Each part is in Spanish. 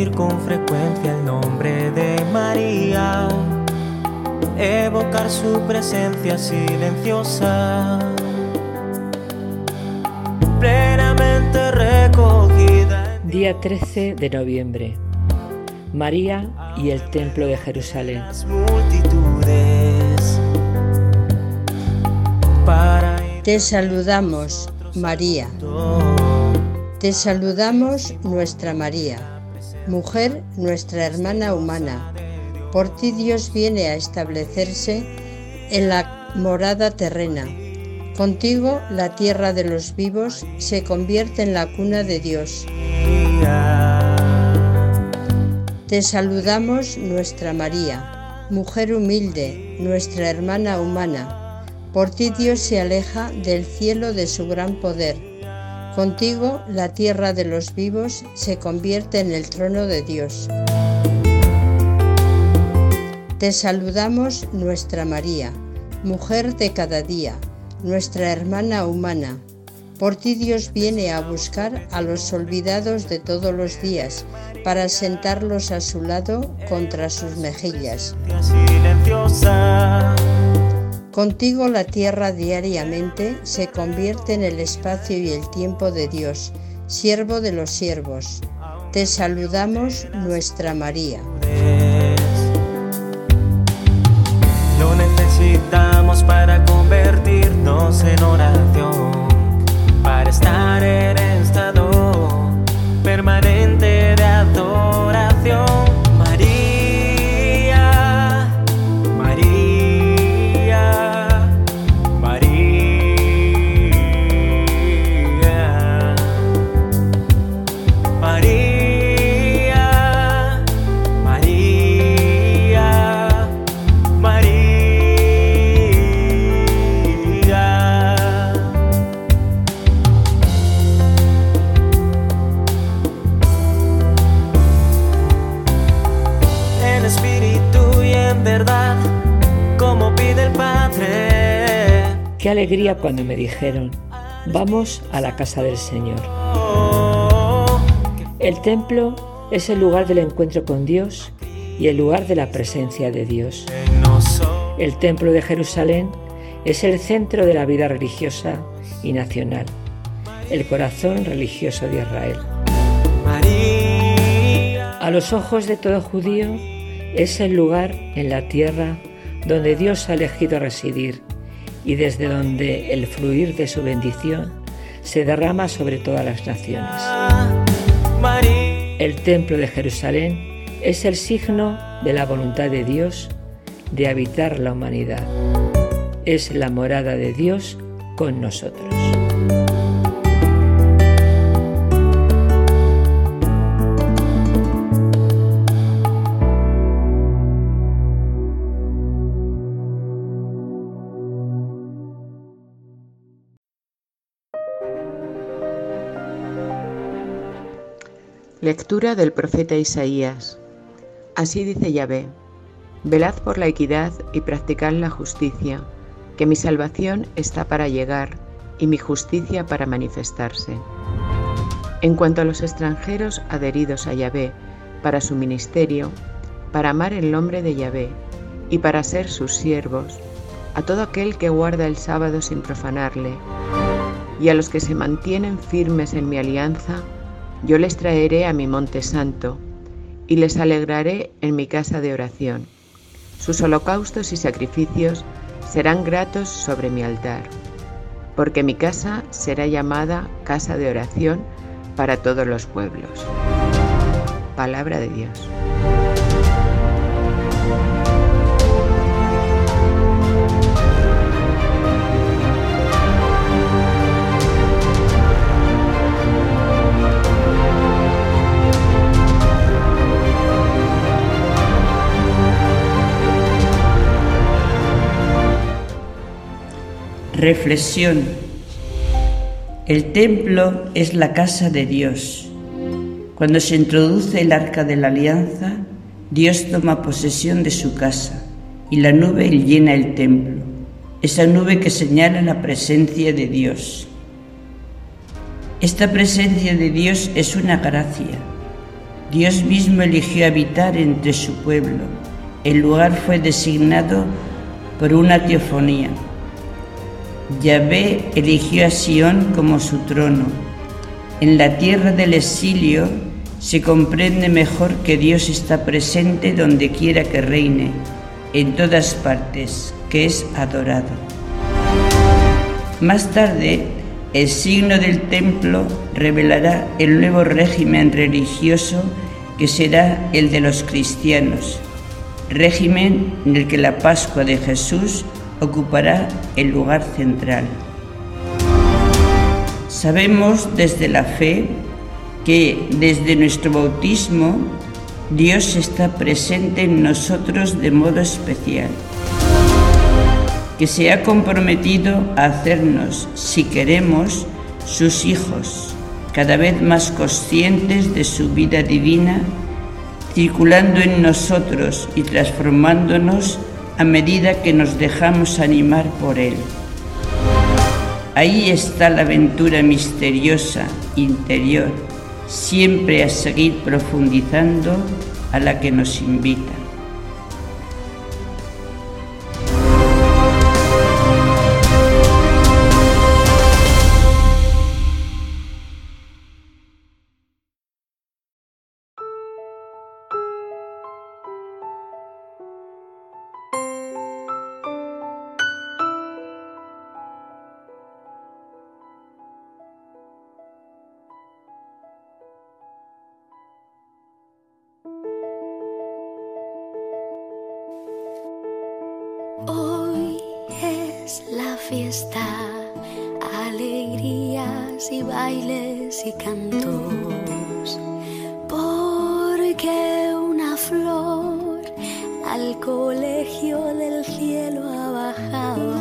repetir con frecuencia el nombre de María, evocar su presencia silenciosa, plenamente recogida. Día 13 de noviembre. María y el Templo de Jerusalén. Te saludamos, María. Te saludamos, nuestra María, mujer, nuestra hermana humana. Por ti Dios viene a establecerse en la morada terrena. Contigo la tierra de los vivos se convierte en la cuna de Dios. Te saludamos, nuestra María, mujer humilde, nuestra hermana humana. Por ti Dios se aleja del cielo de su gran poder. Contigo la tierra de los vivos se convierte en el trono de Dios. Te saludamos, nuestra María, mujer de cada día, nuestra hermana humana. Por ti Dios viene a buscar a los olvidados de todos los días, para sentarlos a su lado contra sus mejillas. Contigo la tierra diariamente se convierte en el espacio y el tiempo de Dios, siervo de los siervos. Te saludamos, nuestra María. Alegría cuando me dijeron, vamos a la casa del Señor. El templo es el lugar del encuentro con Dios y el lugar de la presencia de Dios. El templo de Jerusalén es el centro de la vida religiosa y nacional, el corazón religioso de Israel. A los ojos de todo judío es el lugar en la tierra donde Dios ha elegido residir y desde donde el fluir de su bendición se derrama sobre todas las naciones. El templo de Jerusalén es el signo de la voluntad de Dios de habitar la humanidad. Es la morada de Dios con nosotros. Lectura del profeta Isaías. Así dice Yahvé, velad por la equidad y practicad la justicia, que mi salvación está para llegar y mi justicia para manifestarse. En cuanto a los extranjeros adheridos a Yahvé para su ministerio, para amar el nombre de Yahvé y para ser sus siervos, a todo aquel que guarda el sábado sin profanarle, y a los que se mantienen firmes en mi alianza, yo les traeré a mi monte santo y les alegraré en mi casa de oración. Sus holocaustos y sacrificios serán gratos sobre mi altar, porque mi casa será llamada casa de oración para todos los pueblos. Palabra de Dios. Reflexión. El templo es la casa de Dios. Cuando se introduce el arca de la alianza, Dios toma posesión de su casa y la nube llena el templo, esa nube que señala la presencia de Dios. Esta presencia de Dios es una gracia. Dios mismo eligió habitar entre su pueblo. El lugar fue designado por una teofonía. Yahvé eligió a Sión como su trono. En la tierra del exilio se comprende mejor que Dios está presente donde quiera que reine, en todas partes, que es adorado. Más tarde, el signo del templo revelará el nuevo régimen religioso que será el de los cristianos, régimen en el que la Pascua de Jesús ocupará el lugar central. Sabemos desde la fe que desde nuestro bautismo Dios está presente en nosotros de modo especial que se ha comprometido a hacernos, si queremos, sus hijos, cada vez más conscientes de su vida divina, circulando en nosotros y transformándonos a medida que nos dejamos animar por Él. Ahí está la aventura misteriosa, interior, siempre a seguir profundizando a la que nos invita. Bailes y cantos, porque una flor al colegio del cielo ha bajado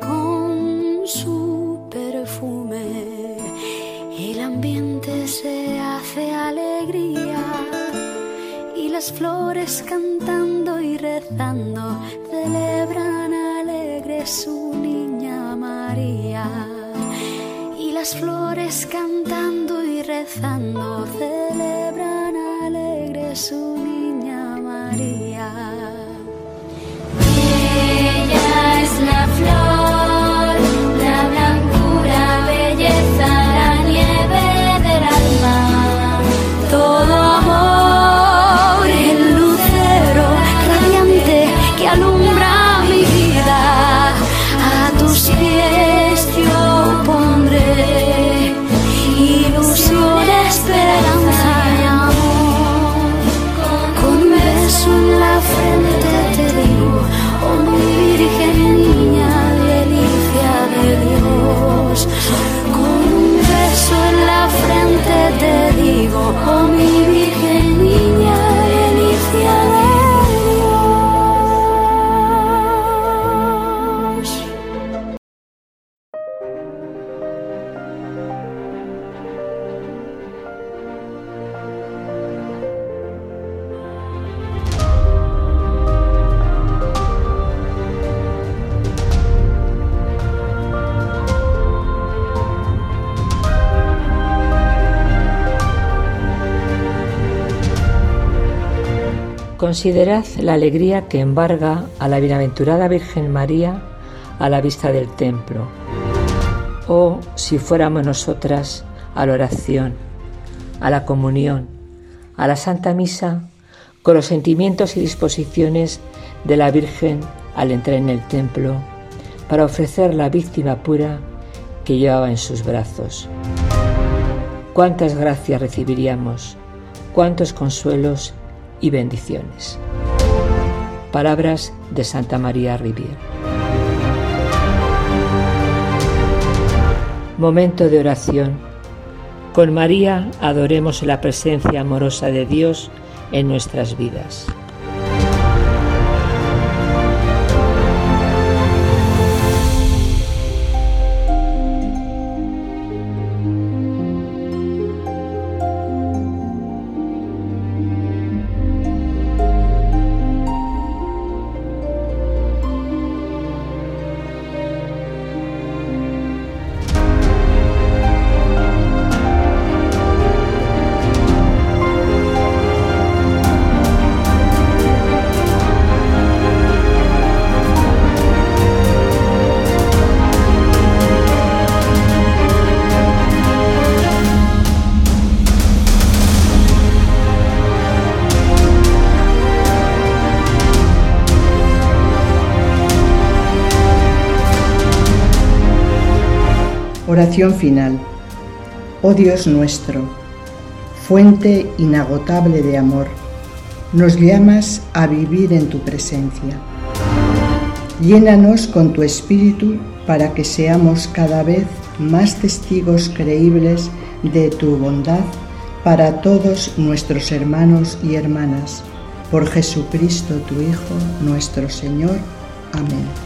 con su perfume, el ambiente se hace alegría y las flores cantando y rezando las flores cantando y rezando Considerad la alegría que embarga a la bienaventurada Virgen María a la vista del templo. Oh, si fuéramos nosotras a la oración, a la comunión, a la Santa Misa, con los sentimientos y disposiciones de la Virgen al entrar en el templo, para ofrecer la víctima pura que llevaba en sus brazos. Cuántas gracias recibiríamos, cuántos consuelos y bendiciones. Palabras de Santa María Rivier. Momento de oración. Con María adoremos la presencia amorosa de Dios en nuestras vidas. Oración final. Oh Dios nuestro, fuente inagotable de amor, nos llamas a vivir en tu presencia. Llénanos con tu espíritu para que seamos cada vez más testigos creíbles de tu bondad para todos nuestros hermanos y hermanas. Por Jesucristo tu Hijo, nuestro Señor. Amén.